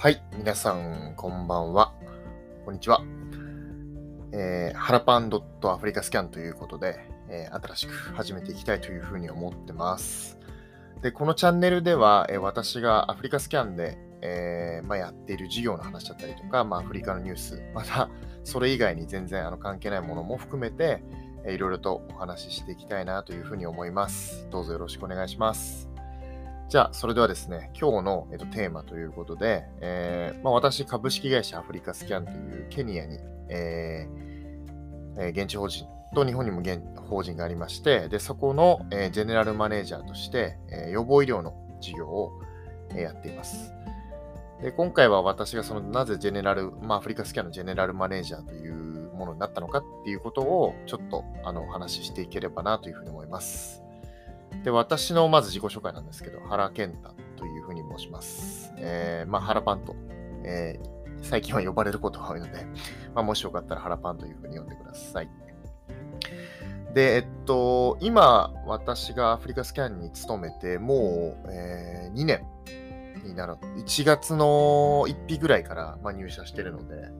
はい、皆さん、こんばんは。こんにちは。えー、ハラパンドットアフリカスキャンということで、えー、新しく始めていきたいというふうに思ってます。で、このチャンネルでは、えー私がアフリカスキャンで、えーまあ、やっている事業の話だったりとか、まあ、アフリカのニュース、またそれ以外に全然あの関係ないものも含めて、えーいろいろとお話ししていきたいなというふうに思います。どうぞよろしくお願いします。じゃあ、それではですね、今日の、えっと、テーマということで、えーまあ、私、株式会社アフリカスキャンというケニアに、えーえー現地法人と日本にも現法人がありまして、でそこの、えージェネラルマネージャーとして、えー予防医療の事業を、えーやっています。で今回は私がそのなぜジェネラル、まあ、アフリカスキャンのジェネラルマネージャーというものになったのかっていうことをちょっとあのお話ししていければなというふうに思います。で、私のまず自己紹介なんですけど、原健太というふうに申します。えーまあ、原パンと、えー最近は呼ばれることが多いので、まあ、もしよかったら原パンというふうに呼んでください。で、えっと、今、私がアフリカスキャンに勤めて、もう、えー2年になる。1月の1日ぐらいから、まあ、入社してるので、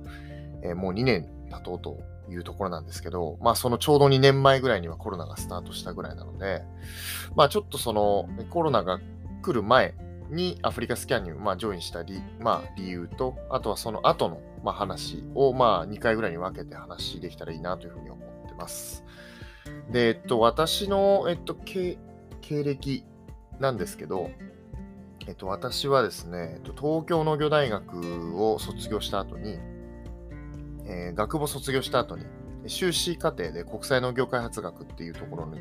えーもう2年経とうというところなんですけど、まあ、そのちょうど2年前ぐらいにはコロナがスタートしたぐらいなので、まあ、ちょっとそのコロナが来る前にアフリカスキャンに、まあ、ジョインした理,、まあ、理由と、あとはその後の、まあ、話を、まあ、2回ぐらいに分けて話できたらいいなというふうに思ってます。で、えっと、私の、えっと、経歴なんですけど、えっと、私はですね、東京農業大学を卒業した後に、えー学部を卒業した後に、修士課程で国際農業開発学っていうところに、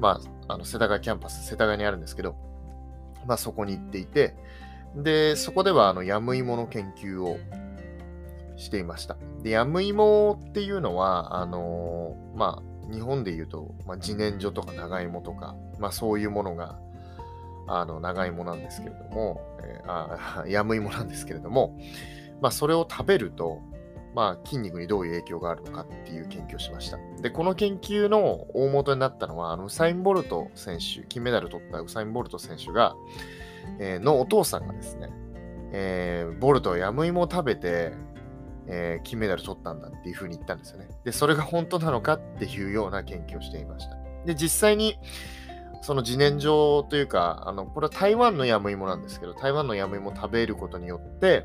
まあ、あの世田谷キャンパス、世田谷にあるんですけど、まあ、そこに行っていて、で、そこではあのヤムイモの研究をしていました。で、ヤムイモっていうのは、あのーまあ、日本で言うと、まあ、自然薯とか長芋とか、まあ、そういうものが、あの、長芋なんですけれども、えーあ、ヤムイモなんですけれども、まあ、それを食べると、まあ、筋肉にどういう影響があるのかっていう研究をしました。で、この研究の大元になったのは、あのウサイン・ボルト選手、金メダル取ったウサイン・ボルト選手が、えーのお父さんがですね、えーボルトはヤムイモを食べて、えー金メダル取ったんだっていうふうに言ったんですよね。で、それが本当なのかっていうような研究をしていました。で、実際に、その自然薯というか、あのこれは台湾のヤムイモなんですけど、台湾のヤムイモを食べることによって、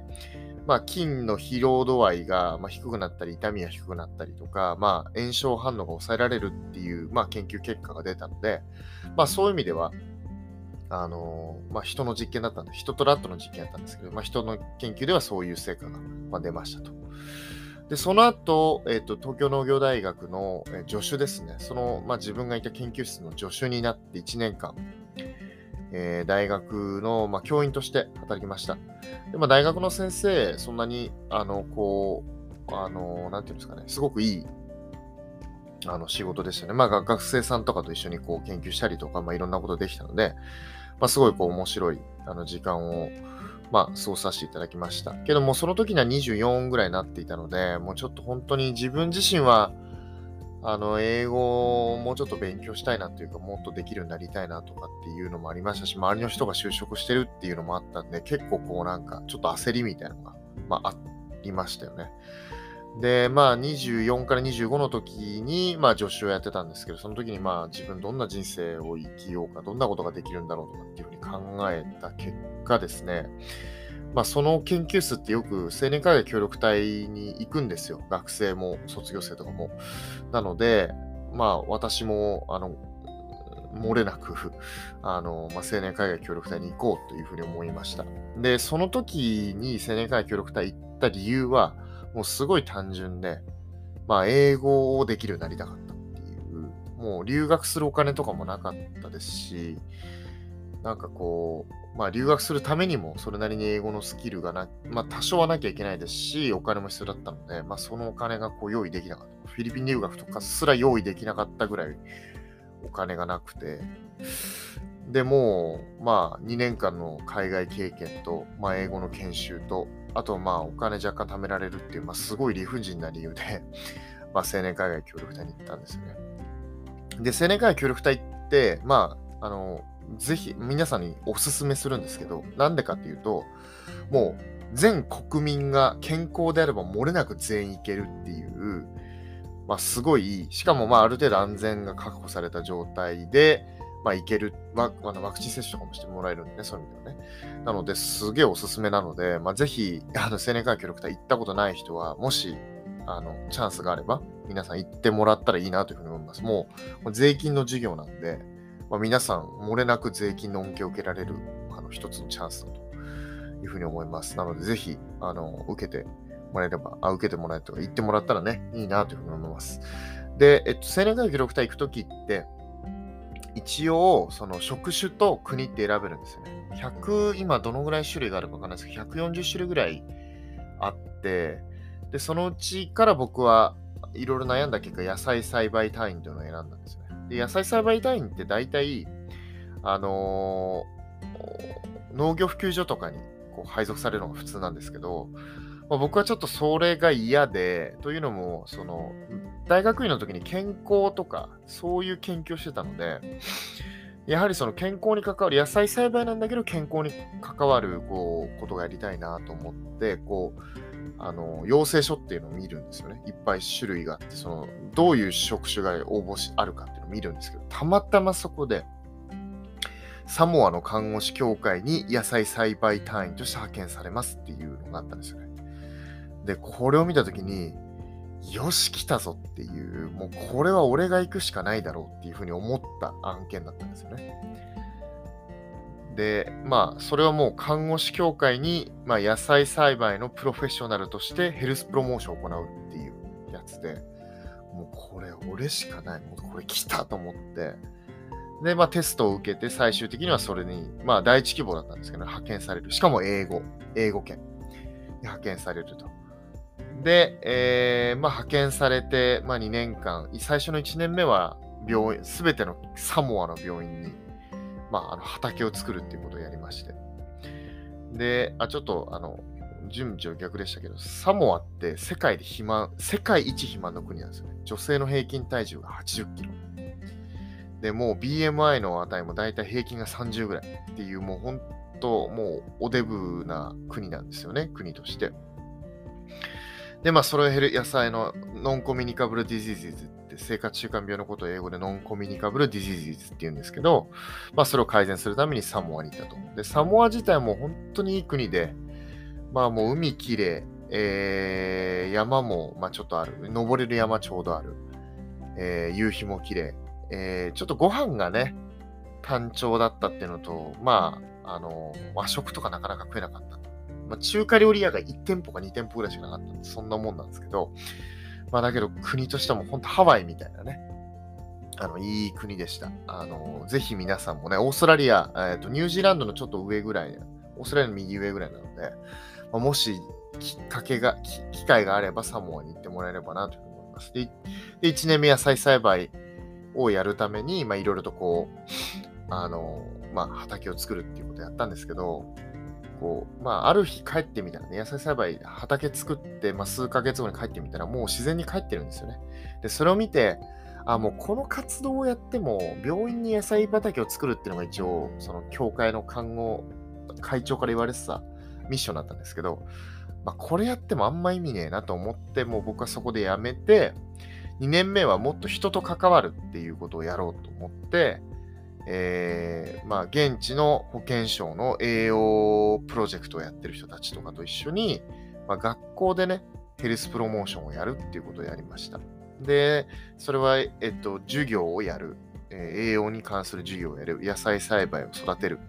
まあ、筋の疲労度合いが、ま、低くなったり、痛みが低くなったりとか、まあ、炎症反応が抑えられるっていう、まあ、研究結果が出たので、まあ、そういう意味では、あのまあ、人の実験だったんで、人とラットの実験だったんですけど、まあ、人の研究ではそういう成果が、ま、出ましたと。で、その後、えっ、と、東京農業大学の、助手ですね。その、まあ、自分がいた研究室の助手になって1年間、えー大学の、まあ、教員として働きました。でまあ、大学の先生、そんなに、あの、こう、あの、なんていうんですかね、すごくいい、あの、仕事でしたね。まあ、学生さんとかと一緒にこう研究したりとか、まあ、いろんなことできたので、まあ、すごいこう面白い、あの、時間を、まあ、過ごさせていただきました。けども、その時には24ぐらいになっていたので、もうちょっと本当に自分自身は、あの、英語をもうちょっと勉強したいなというか、もっとできるようになりたいなとかっていうのもありましたし、周りの人が就職してるっていうのもあったんで、結構こうなんか、ちょっと焦りみたいなのが、まあ、ありましたよね。で、まあ、24から25の時に、まあ、助手をやってたんですけど、その時に、まあ、自分どんな人生を生きようか、どんなことができるんだろうとかっていうふうに考えた結果ですね、まあ、その研究室ってよく青年海外協力隊に行くんですよ。学生も卒業生とかも。なので、まあ、私も、あの、漏れなく、あの、まあ、青年海外協力隊に行こうというふうに思いました。で、その時に青年海外協力隊行った理由は、もうすごい単純で、まあ、英語をできるようになりたかったっていう、もう留学するお金とかもなかったですし、なんかこう、まあ留学するためにもそれなりに英語のスキルがな、まあ多少はなきゃいけないですし、お金も必要だったので、まあそのお金がこう用意できなかった。フィリピン留学とかすら用意できなかったぐらいお金がなくて、でも、まあ2年間の海外経験と、まあ英語の研修と、あとまあお金若干貯められるっていう、まあすごい理不尽な理由で、まあ青年海外協力隊に行ったんですよね。で、青年海外協力隊って、まあ、あの、ぜひ皆さんにおすすめするんですけど、なんでかっていうと、もう全国民が健康であれば漏れなく全員行けるっていう、まあ、すごい、しかもまあある程度安全が確保された状態で、まあ、いけるワ、あのワクチン接種とかもしてもらえるんでね、そういう意味ではね。なので、すげえおすすめなので、まあ、ぜひ、あの青年会協力隊行ったことない人は、もし、あの、チャンスがあれば、皆さん行ってもらったらいいなというふうに思います。もう、税金の授業なんで、まあ、皆さん、漏れなく税金の恩恵を受けられる、あの、一つのチャンスだというふうに思います。なので、ぜひ、あの、受けてもらえれば、あ、受けてもらえとか言ってもらったらね、いいなというふうに思います。で、えっと、青年会協力隊行くときって、一応、その職種と国って選べるんですよね。100、今どのぐらい種類があるかわかんないですけど、140種類ぐらいあって、で、そのうちから僕はいろいろ悩んだ結果、野菜栽培隊員というのを選んだんですね。で、野菜栽培隊員って大体、あのー、農業普及所とかにこう配属されるのが普通なんですけど、まあ、僕はちょっとそれが嫌で、というのも、その、大学院の時に健康とか、そういう研究をしてたので、やはりその健康に関わる、野菜栽培なんだけど、健康に関わるこうことがやりたいなと思って、こう、あの、養成所っていうのを見るんですよね。いっぱい種類があって、その、どういう職種が応募し、あるかっていうのを見るんですけど、たまたまそこで、サモアの看護師協会に野菜栽培隊員として派遣されますっていうのがあったんですよね。で、これを見たときに、よし、来たぞっていう、もうこれは俺が行くしかないだろうっていうふうに思った案件だったんですよね。で、まあ、それはもう看護師協会に、まあ、野菜栽培のプロフェッショナルとしてヘルスプロモーションを行うっていうやつで、もうこれ俺しかない。もうこれ来たと思って、で、まあ、テストを受けて最終的にはそれに、まあ、第一希望だったんですけど、派遣される。しかも英語、英語圏に派遣されると。で、えー、まあ、派遣されて、まあ、2年間、最初の1年目は病院、すべてのサモアの病院に、まあ、あの畑を作るっていうことをやりまして。で、あ、ちょっと、あの、順序逆でしたけど、サモアって世界で肥満、世界一肥満の国なんですよね。女性の平均体重が80キロ。で、もう BMI の値もだいたい平均が30ぐらいっていう、もう本当、もうおデブな国なんですよね、国として。で、まあ、それを減る野菜のノンコミュニカブルディジーズっ生活習慣病のことを英語でノンコミュニカブルディジーズって言うんですけど、まあ、それを改善するためにサモアに行ったと。で、サモア自体も本当にいい国で、まあもう海きれい、えー、山も、まあ、ちょっとある。登れる山ちょうどある。えー、夕日もきれい。えー、ちょっとご飯がね、単調だったっていうのと、まあ、あの、和食とかなかなか食えなかった。まあ、中華料理屋が1店舗か2店舗ぐらいしかなかったんで、そんなもんなんですけど、まあだけど国としても本当ハワイみたいなね、あの、いい国でした。あの、ぜひ皆さんもね、オーストラリア、えーと、ニュージーランドのちょっと上ぐらい、オーストラリアの右上ぐらいなので、まあ、もしきっかけが、機会があればサモアに行ってもらえればなというふうに思います。で、で1年目野菜栽培をやるために、まあいろいろとこう、あの、まあ畑を作るっていうことをやったんですけど、こう、まあ、ある日帰ってみたらね、野菜栽培、畑作って、まあ、数ヶ月後に帰ってみたら、もう自然に帰ってるんですよね。で、それを見て、あ、もうこの活動をやっても、病院に野菜畑を作るっていうのが一応、その教会の看護会長から言われてたミッションだったんですけど、まあ、これやってもあんま意味ねえなと思って、もう僕はそこでやめて、2年目はもっと人と関わるっていうことをやろうと思って、えー、まあ、現地の保健省の栄養プロジェクトをやってる人たちとかと一緒に、まあ、学校でね、ヘルスプロモーションをやるっていうことをやりました。で、それは、えっと、授業をやる、えー、栄養に関する授業をやる、野菜栽培を育てる。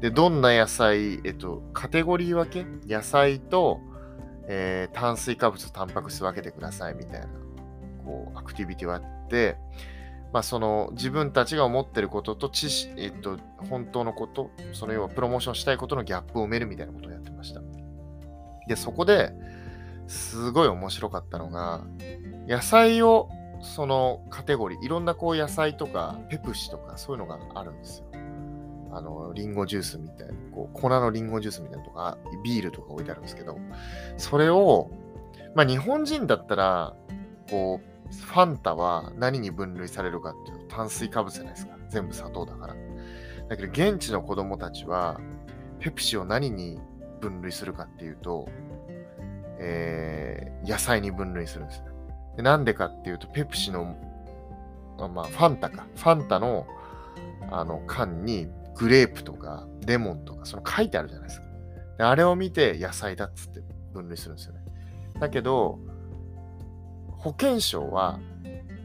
で、どんな野菜、えっと、カテゴリー分け？野菜と、えー、炭水化物、タンパク質分けてくださいみたいな、こう、アクティビティをやって、まあ、その自分たちが思ってることと知識、えっと、本当のこと、その要はプロモーションしたいことのギャップを埋めるみたいなことをやってました。で、そこですごい面白かったのが、野菜をそのカテゴリー、いろんなこう野菜とかペプシとかそういうのがあるんですよ。あの、リンゴジュースみたいな、こう粉のリンゴジュースみたいなとか、ビールとか置いてあるんですけど、それを、まあ日本人だったら、こう、ファンタは何に分類されるかっていうと炭水化物じゃないですか。全部砂糖だから。だけど現地の子供たちはペプシを何に分類するかっていうと、えー、野菜に分類するんですで。なんでかっていうと、ペプシの、まあ、ファンタか。ファンタのあの缶にグレープとかレモンとか、その書いてあるじゃないですか。であれを見て野菜だっつって分類するんですよね。だけど、保健省は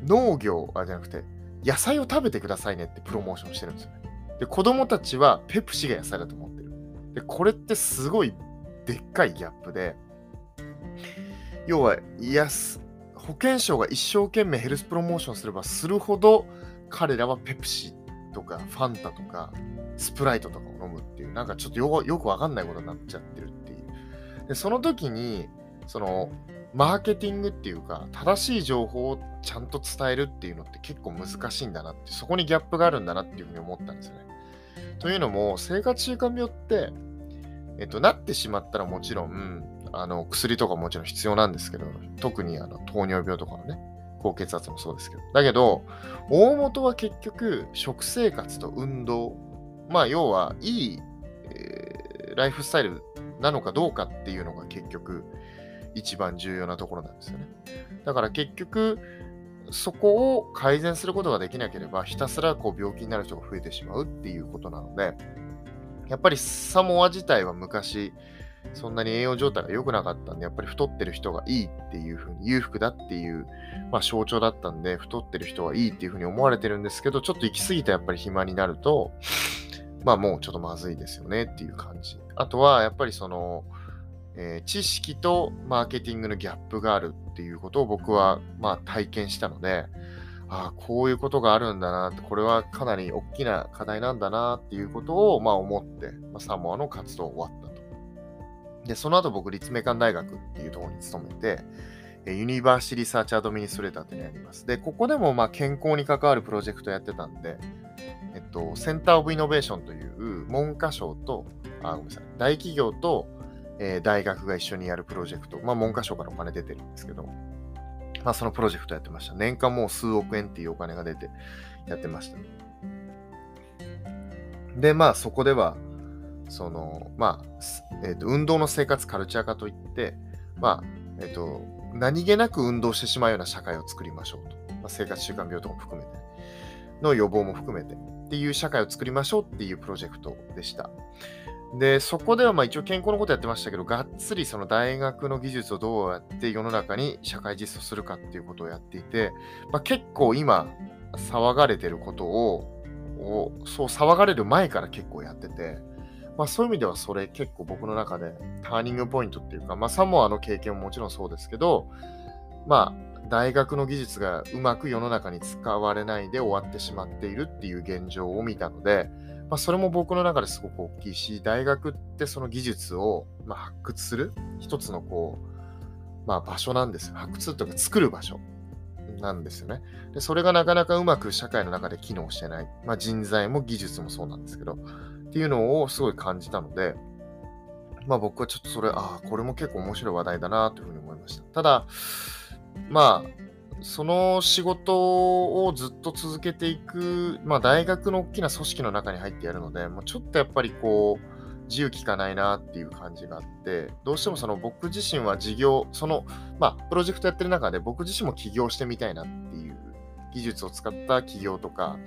農業あじゃなくて野菜を食べてくださいねってプロモーションしてるんですよね。で、子供たちはペプシが野菜だと思ってる。で、これってすごいでっかいギャップで、要は、いや保健省が一生懸命ヘルスプロモーションすればするほど、彼らはペプシとかファンタとかスプライトとかを飲むっていう、なんかちょっとよよくわかんないことになっちゃってるっていう。で、その時に、その、マーケティングっていうか、正しい情報をちゃんと伝えるっていうのって結構難しいんだなって、そこにギャップがあるんだなっていうふうに思ったんですよね。というのも、生活習慣病って、えっと、なってしまったらもちろん、あの薬とかもちろん必要なんですけど、特にあの糖尿病とかのね、高血圧もそうですけど。だけど、大元は結局、食生活と運動。まあ、要は、いい、えー、ライフスタイルなのかどうかっていうのが結局、一番重要なところなんですよね。だから結局、そこを改善することができなければ、ひたすらこう病気になる人が増えてしまうっていうことなので、やっぱりサモア自体は昔、そんなに栄養状態が良くなかったんで、やっぱり太ってる人がいいっていうふうに、裕福だっていう、まあ、象徴だったんで、太ってる人はいいっていうふうに思われてるんですけど、ちょっと行き過ぎたやっぱり暇になると、まあもうちょっとまずいですよねっていう感じ。あとは、やっぱりその、えー、知識とマーケティングのギャップがあるっていうことを僕はまあ体験したので、ああ、こういうことがあるんだなって、これはかなり大きな課題なんだなっていうことをまあ思って、まあ、サモアの活動終わったと。で、その後僕、立命館大学っていうところに勤めて、 University Research Administrator ってのやります。で、ここでもまあ健康に関わるプロジェクトやってたんで、えっと、 Center of Innovation という文科省と、あ、ごめんなさい、大企業とえー、大学が一緒にやるプロジェクト、まあ、文科省からお金出てるんですけど、まあ、そのプロジェクトやってました。年間もう数億円っていうお金が出てやってました。で、まあ、そこでは、その、まあ、えっ、ー、と、運動の生活カルチャー化といって、まあ、えっ、ー、と、何気なく運動してしまうような社会を作りましょうと。まあ、生活習慣病とかも含めて、の予防も含めてっていう社会を作りましょうっていうプロジェクトでした。で、そこではまあ一応健康のことやってましたけど、がっつりその大学の技術をどうやって世の中に社会実装するかっていうことをやっていて、まあ、結構今騒がれてることををそう騒がれる前から結構やってて、まあ、そういう意味ではそれ結構僕の中でターニングポイントっていうか、まあ、サモアの経験ももちろんそうですけど、まあ、大学の技術がうまく世の中に使われないで終わってしまっているっていう現状を見たので、まあ、それも僕の中ですごく大きいし、大学ってその技術を、ま発掘する一つのこう、まあ、場所なんですよ。発掘というか作る場所なんですよね。で、それがなかなかうまく社会の中で機能してない。まあ、人材も技術もそうなんですけど、っていうのをすごい感じたので、まあ僕はちょっとそれ、ああ、これも結構面白い話題だなというふうに思いました。ただ、まあ、その仕事をずっと続けていく、まあ、大学の大きな組織の中に入ってやるので、もうちょっとやっぱりこう、自由聞かないなっていう感じがあって、どうしてもその僕自身は事業、その、まあ、プロジェクトやってる中で僕自身も起業してみたいなっていう技術を使った起業とか、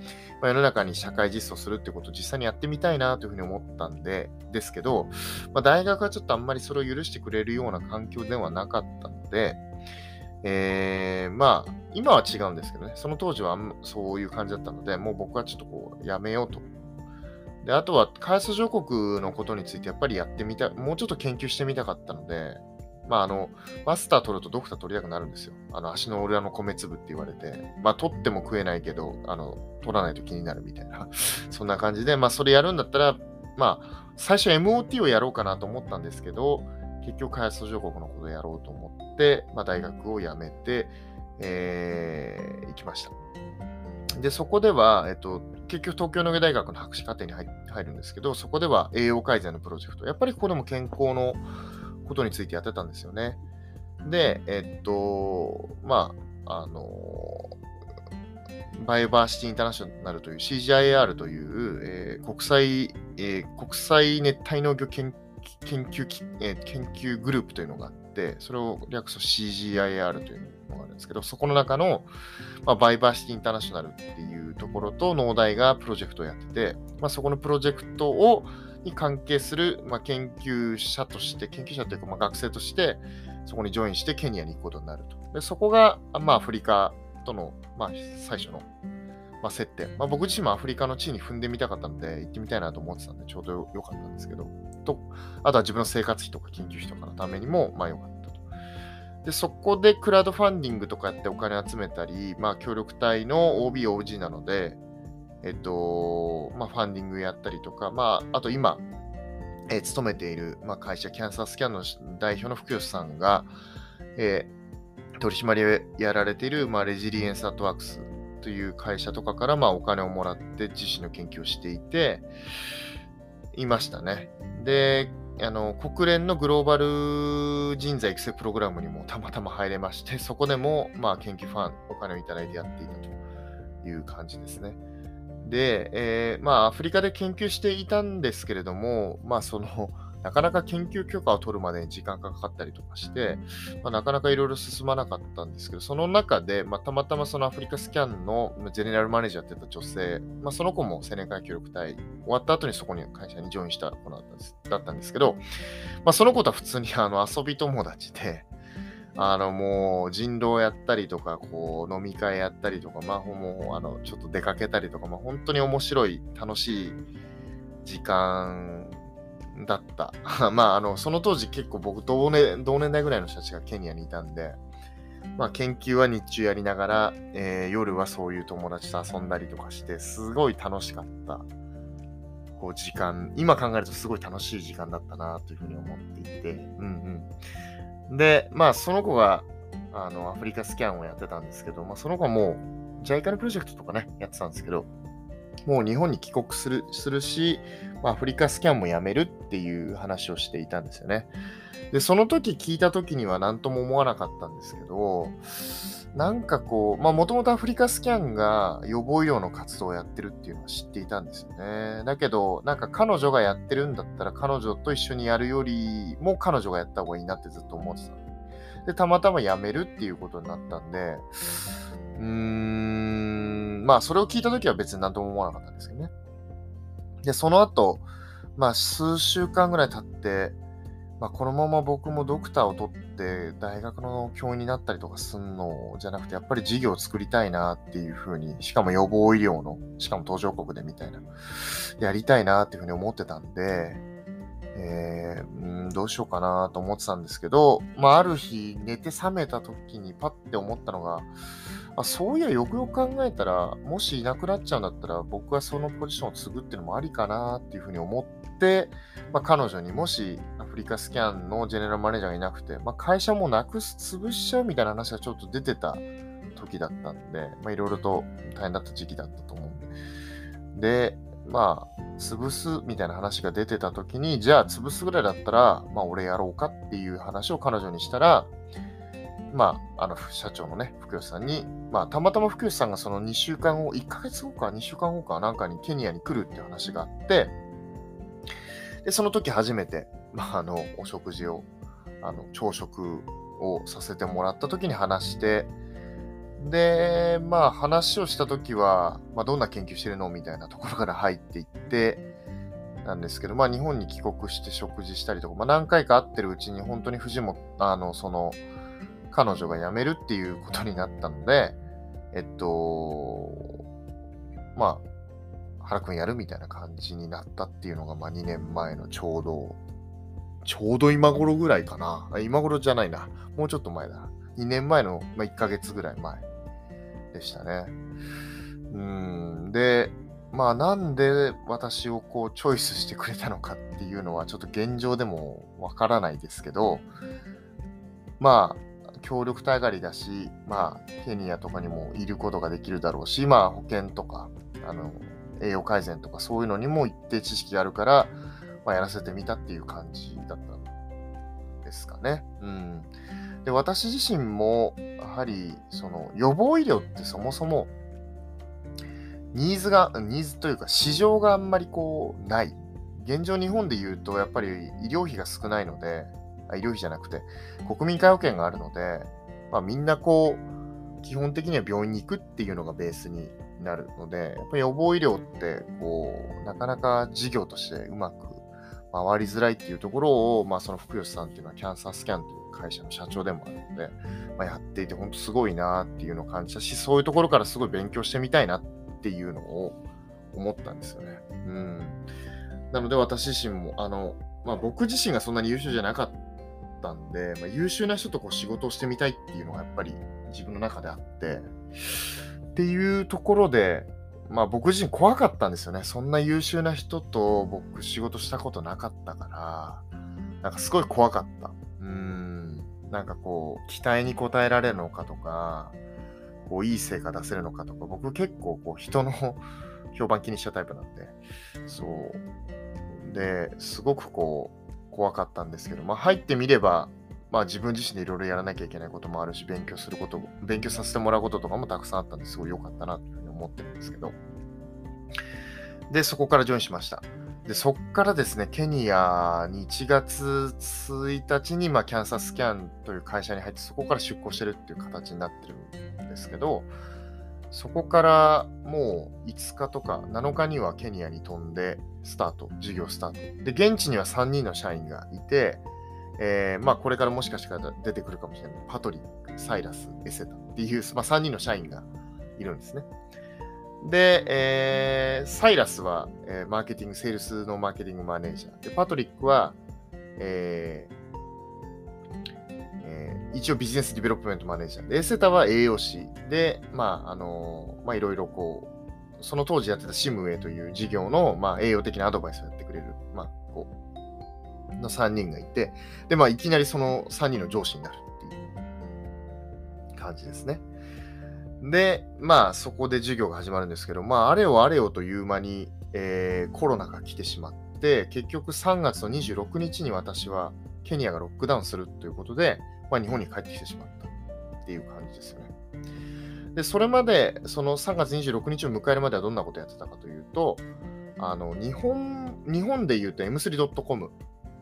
まあ、世の中に社会実装するってことを実際にやってみたいなというふうに思ったんで、ですけど、まあ、大学はちょっとあんまりそれを許してくれるような環境ではなかったので、えー、まあ、今は違うんですけどね、その当時はそういう感じだったので、もう僕はちょっとこう、やめようと。で、あとは、開発上国のことについてやっぱりやってみた、もうちょっと研究してみたかったので、まあ、あの、マスター取るとドクター取りたくなるんですよ。あの、足の裏の米粒って言われて、まあ、取っても食えないけど、あの、取らないと気になるみたいな、そんな感じで、まあ、それやるんだったら、まあ、最初 MOT をやろうかなと思ったんですけど、結局開発途上国のことをやろうと思って、まあ、大学を辞めて、えー、行きました。で、そこでは、えっと、結局東京農業大学の博士課程に入るんですけど、そこでは栄養改善のプロジェクト。やっぱりここでも健康のことについてやってたんですよね。で、えっと、まあ、あの、バイオバーシティインターナショナルという CGIAR という、えー、国際、えー、国際熱帯農業研究研究え、研究グループというのがあって、それを略すと CGIR というのがあるんですけど、そこの中の、まあ、バイバーシティインターナショナルっていうところと農大がプロジェクトをやってて、まあ、そこのプロジェクトをに関係する、まあ、研究者として、研究者というか、まあ、学生として、そこにジョインしてケニアに行くことになると。でそこが、まあ、アフリカとの、まあ、最初の、まあ、接点。まあ、僕自身もアフリカの地に踏んでみたかったので、行ってみたいなと思ってたんで、ちょうどよかったんですけど、とあとは自分の生活費とか研究費とかのためにも、まあ、よかったと。で、そこでクラウドファンディングとかやってお金集めたり、まあ、協力隊の OB、OG なので、えっと、まあ、ファンディングやったりとか、まあ、あと今、えー、勤めている、まあ、会社、キャンサースキャンの代表の福吉さんが、えー、取締りをやられている、まあ、レジリエンス・アットワークスという会社とかから、まあ、お金をもらって自身の研究をしていて、いましたね。で、あの国連のグローバル人材育成プログラムにもたまたま入れまして、そこでも、まあ、研究ファン、お金をいただいてやっていたという感じですね。で、えー、まあ、アフリカで研究していたんですけれども、まあ、その、なかなか研究許可を取るまでに時間がかかったりとかして、まあ、なかなかいろいろ進まなかったんですけど、その中で、まあ、たまたまそのアフリカスキャンのジェネラルマネージャーって言った女性、まあ、その子も青年会協力隊終わった後にそこに会社にジョインした子だったんですだったんですけど、まあ、その子とは普通にあの遊び友達で、あの、もう、人狼やったりとか、こう、飲み会やったりとか、まあ、もう、あの、ちょっと出かけたりとか、まあ、本当に面白い、楽しい時間だった。まあ、あの、その当時結構僕同年、同年代ぐらいの人たちがケニアにいたんで、まあ、研究は日中やりながら、えー、夜はそういう友達と遊んだりとかして、すごい楽しかった。こう時間、今考えるとすごい楽しい時間だったなというふうに思っていて、うんうん。で、まあ、その子が、あの、アフリカスキャンをやってたんですけど、まあ、その子はもう、ジャイカルプロジェクトとかね、やってたんですけど、もう日本に帰国するするし、まあ、アフリカスキャンもやめるっていう話をしていたんですよね。で、その時聞いた時には何とも思わなかったんですけど、なんかこう、まあもともとアフリカスキャンが予防医療の活動をやってるっていうのは知っていたんですよね。だけど、なんか彼女がやってるんだったら彼女と一緒にやるよりも彼女がやった方がいいなってずっと思ってた。で、たまたま辞めるっていうことになったんで、うーん、まあそれを聞いた時は別に何とも思わなかったんですけどね。で、その後、まあ数週間ぐらい経って、まあ、このまま僕もドクターを取って大学の教員になったりとかすんのじゃなくて、やっぱり事業を作りたいなっていうふうに、しかも予防医療の、しかも途上国でみたいな、やりたいなっていうふうに思ってたんで、えー、んどうしようかなと思ってたんですけど、まあ、ある日寝て覚めた時にパッて思ったのが、あそういやよくよく考えたら、もしいなくなっちゃうんだったら、僕はそのポジションを継ぐっていうのもありかなっていうふうに思って、まあ、彼女にもしアフリカスキャンのジェネラルマネージャーがいなくて、まあ、会社もなくす、潰しちゃうみたいな話がちょっと出てた時だったんで、いろいろと大変だった時期だったと思うんで。で、まあ、潰すみたいな話が出てた時に、じゃあ潰すぐらいだったら、まあ俺やろうかっていう話を彼女にしたら、まあ、あの、社長のね、福吉さんに、まあ、たまたま福吉さんがその2週間後、1ヶ月後か2週間後かなんかにケニアに来るっていう話があって、で、その時初めて、まあ、あの、お食事を、あの、朝食をさせてもらった時に話して、で、まあ、話をした時は、まあ、どんな研究してるのみたいなところから入っていって、なんですけど、まあ、日本に帰国して食事したりとか、まあ、何回か会ってるうちに、本当に藤本、あの、その、彼女が辞めるっていうことになったので、えっと、まあ、原くんやるみたいな感じになったっていうのが、まあ、2年前のちょうど、ちょうど今頃ぐらいかな。今頃じゃないな。もうちょっと前だ。2年前の、まあ、1ヶ月ぐらい前でしたね。うん。で、まあなんで私をこうチョイスしてくれたのかっていうのはちょっと現状でもわからないですけど、まあ協力隊狩りだし、まあ、ケニアとかにもいることができるだろうし、まあ、保険とか、あの、栄養改善とかそういうのにも一定知識があるから、まあ、やらせてみたっていう感じだったんですかね。うん。で、私自身も、やはり、その、予防医療ってそもそも、ニーズが、ニーズというか市場があんまりこう、ない。現状日本で言うと、やっぱり医療費が少ないので、医療費じゃなくて、国民皆保険があるので、まあ、みんなこう、基本的には病院に行くっていうのがベースになるので、やっぱ予防医療って、こう、なかなか事業としてうまく回りづらいっていうところを、まあ、その福吉さんっていうのはキャンサースキャンという会社の社長でもあるので、まあ、やっていて本当すごいなっていうのを感じたし、そういうところからすごい勉強してみたいなっていうのを思ったんですよね。うん。なので私自身も、あの、まあ、僕自身がそんなに優秀じゃなかったたんで、まあ、優秀な人とこう仕事をしてみたいっていうのがやっぱり自分の中であって、っていうところで、まあ僕自身怖かったんですよね。そんな優秀な人と僕仕事したことなかったから、なんかすごい怖かった。うん。なんかこう、期待に応えられるのかとか、こう、いい成果出せるのかとか、僕結構こう、人の評判気にしたタイプなんで、そう。で、すごくこう、怖かったんですけど、まあ入ってみれば、まあ自分自身でいろいろやらなきゃいけないこともあるし、勉強すること、勉強させてもらうこととかもたくさんあったんですごい良かったなというふうに思ってるんですけど。で、そこからジョインしました。で、そこからですね、ケニアに1月1日に、まあ、キャンサスキャンという会社に入って、そこから出向してるっていう形になってるんですけど、そこからもう5日とか7日にはケニアに飛んでスタート、事業スタート。で、現地には3人の社員がいて、えー、まあこれからもしかしたら出てくるかもしれない。パトリック、サイラス、エセタっていう、まあ、3人の社員がいるんですね。で、えー、サイラスは、えー、マーケティング、セールスのマーケティングマネージャー。で、パトリックは、えーえー、一応ビジネスディベロップメントマネージャー。で、エセタは栄養士で、まあ、あのまあ、いろいろこう、その当時やってたシムウェイという事業の、まあ、栄養的なアドバイスをやってくれる、まあ、こう、の3人がいて、で、まあ、いきなりその3人の上司になるっていう感じですね。で、まあ、そこで授業が始まるんですけど、まあ、あれよあれよという間に、えー、コロナが来てしまって、結局3月の26日に私はケニアがロックダウンするということで、まあ、日本に帰ってきてしまったっていう感じですよね。で、それまで、その3月26日を迎えるまではどんなことやってたかというと、あの、日本、日本で言うと M3.com、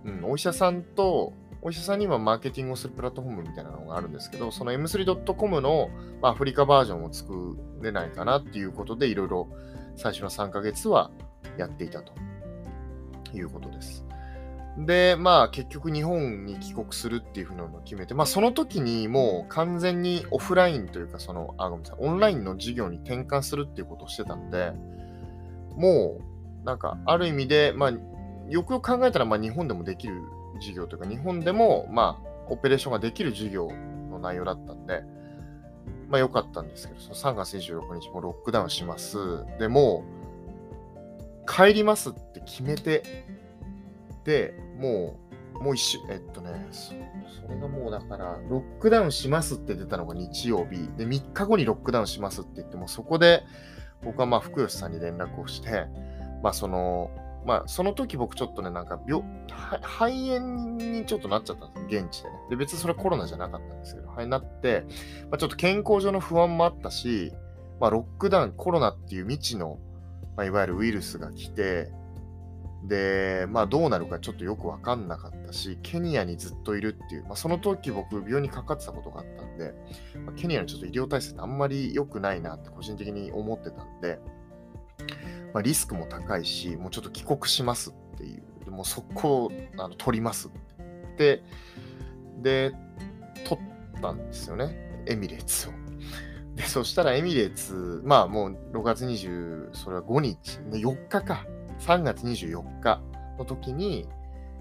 うん、お医者さんとお医者さんにはマーケティングをするプラットフォームみたいなのがあるんですけど、その M3.com の、まあ、アフリカバージョンを作れないかなっていうことで、いろいろ最初の3ヶ月はやっていたということです。で、まあ結局日本に帰国するっていうふうなのを決めて、まあその時にもう完全にオフラインというか、その、あ、ごめんなさい、オンラインの授業に転換するっていうことをしてたので、もう、なんかある意味で、まあよくよく考えたら、まあ日本でもできる事業というか、日本でも、まあ、オペレーションができる事業の内容だったんで、まあ良かったんですけど、その3月26日もロックダウンします。でも、帰りますって決めて、もう、もう一週、えっとねそ、それがもうだから、ロックダウンしますって出たのが日曜日、で、3日後にロックダウンしますって言っても、そこで、僕はまあ、福吉さんに連絡をして、まあ、その、まあ、その時僕ちょっとね、なんか病、肺炎にちょっとなっちゃったんです現地でね。で、別にそれコロナじゃなかったんですけど、肺になって、まあ、ちょっと健康上の不安もあったし、まあ、ロックダウン、コロナっていう未知の、まあ、いわゆるウイルスが来て、で、まあ、どうなるかちょっとよくわかんなかったし、ケニアにずっといるっていう、まあ、その時僕、病にかかってたことがあったんで、まあ、ケニアのちょっと医療体制ってあんまり良くないなって個人的に思ってたんで、まあ、リスクも高いし、もうちょっと帰国しますっていう、もう速攻あの取りますって、で、取ったんですよね、エミレーツを。で、そしたらエミレーツ、まあもう6月20、それは5日、4日か、3月24日の時に、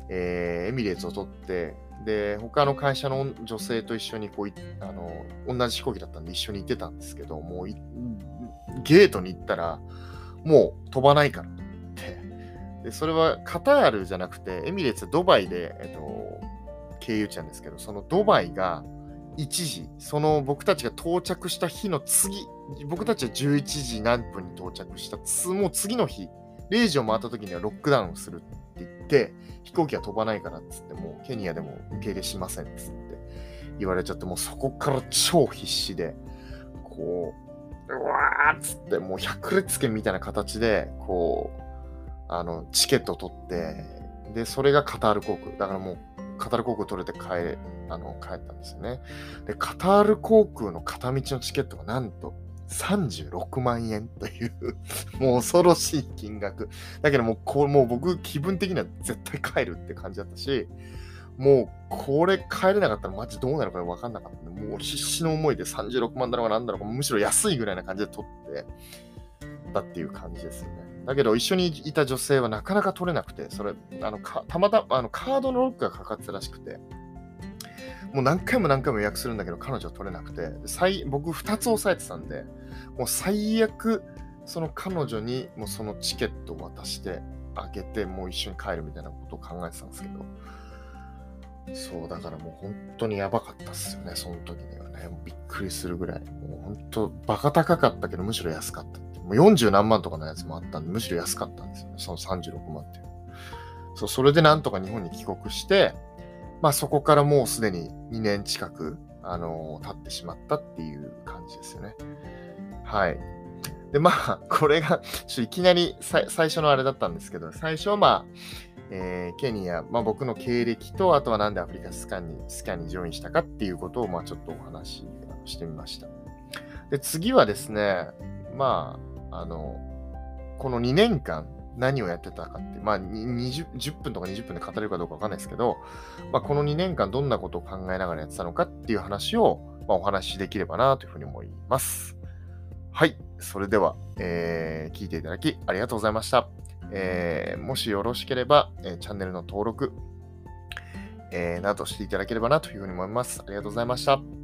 えー、エミレーツを取って、で、他の会社の女性と一緒にこうあの、同じ飛行機だったんで一緒に行ってたんですけど、もうゲートに行ったら、もう飛ばないからって。で、それはカタールじゃなくて、エミレーツドバイで、えっと、経由地なんですけど、そのドバイが1時、その僕たちが到着した日の次、僕たちは11時何分に到着した、もう次の日、0時を回った時にはロックダウンするって言って、飛行機は飛ばないからっつって、もうケニアでも受け入れしませんっつって言われちゃって、もうそこから超必死で、こう、うわーっつって、もう百列拳みたいな形で、こうあの、チケットを取って、で、それがカタール航空。だからもう、カタール航空取れて帰あの帰ったんですよね。で、カタール航空の片道のチケットがなんと36万円というもう恐ろしい金額。だけどもう、こもう僕、気分的には絶対帰るって感じだったし、もうこれ帰れなかったらマジどうなるか分かんなかったんで、もう必死の思いで36万だろうが何だろうか、むしろ安いぐらいな感じで取ってたっていう感じですよね。だけど一緒にいた女性はなかなか取れなくて、それ、あのたまたまあのカードのロックがかかってたらしくて、もう何回も何回も予約するんだけど、彼女は取れなくて、最僕2つ押さえてたんで、もう最悪、その彼女にもうそのチケットを渡してあげて、もう一緒に帰るみたいなことを考えてたんですけど、そう、だからもう本当にやばかったっすよね、その時にはね。びっくりするぐらい。もう本当、バカ高かったけど、むしろ安かった。もう40何万とかのやつもあったんで、むしろ安かったんですよね。その36万っていう。そう、それでなんとか日本に帰国して、まあそこからもうすでに2年近く、あのー、経ってしまったっていう感じですよね。はい。で、まあ、これが、いきなり最初のあれだったんですけど、最初はまあ、えー、ケニア、まあ、僕の経歴と、あとはなんでアフリカスキャンにスキャンにジョインしたかっていうことを、まあ、ちょっとお話ししてみました。で、次はですね、まあ、あの、この2年間何をやってたかって、まあ20、10分とか20分で語れるかどうかわかんないですけど、まあ、この2年間どんなことを考えながらやってたのかっていう話を、まあ、お話しできればなというふうに思います。はい。それでは、えー、聞いていただきありがとうございました。えー、もしよろしければ、えー、チャンネルの登録、えー、などしていただければなというふうに思います。ありがとうございました。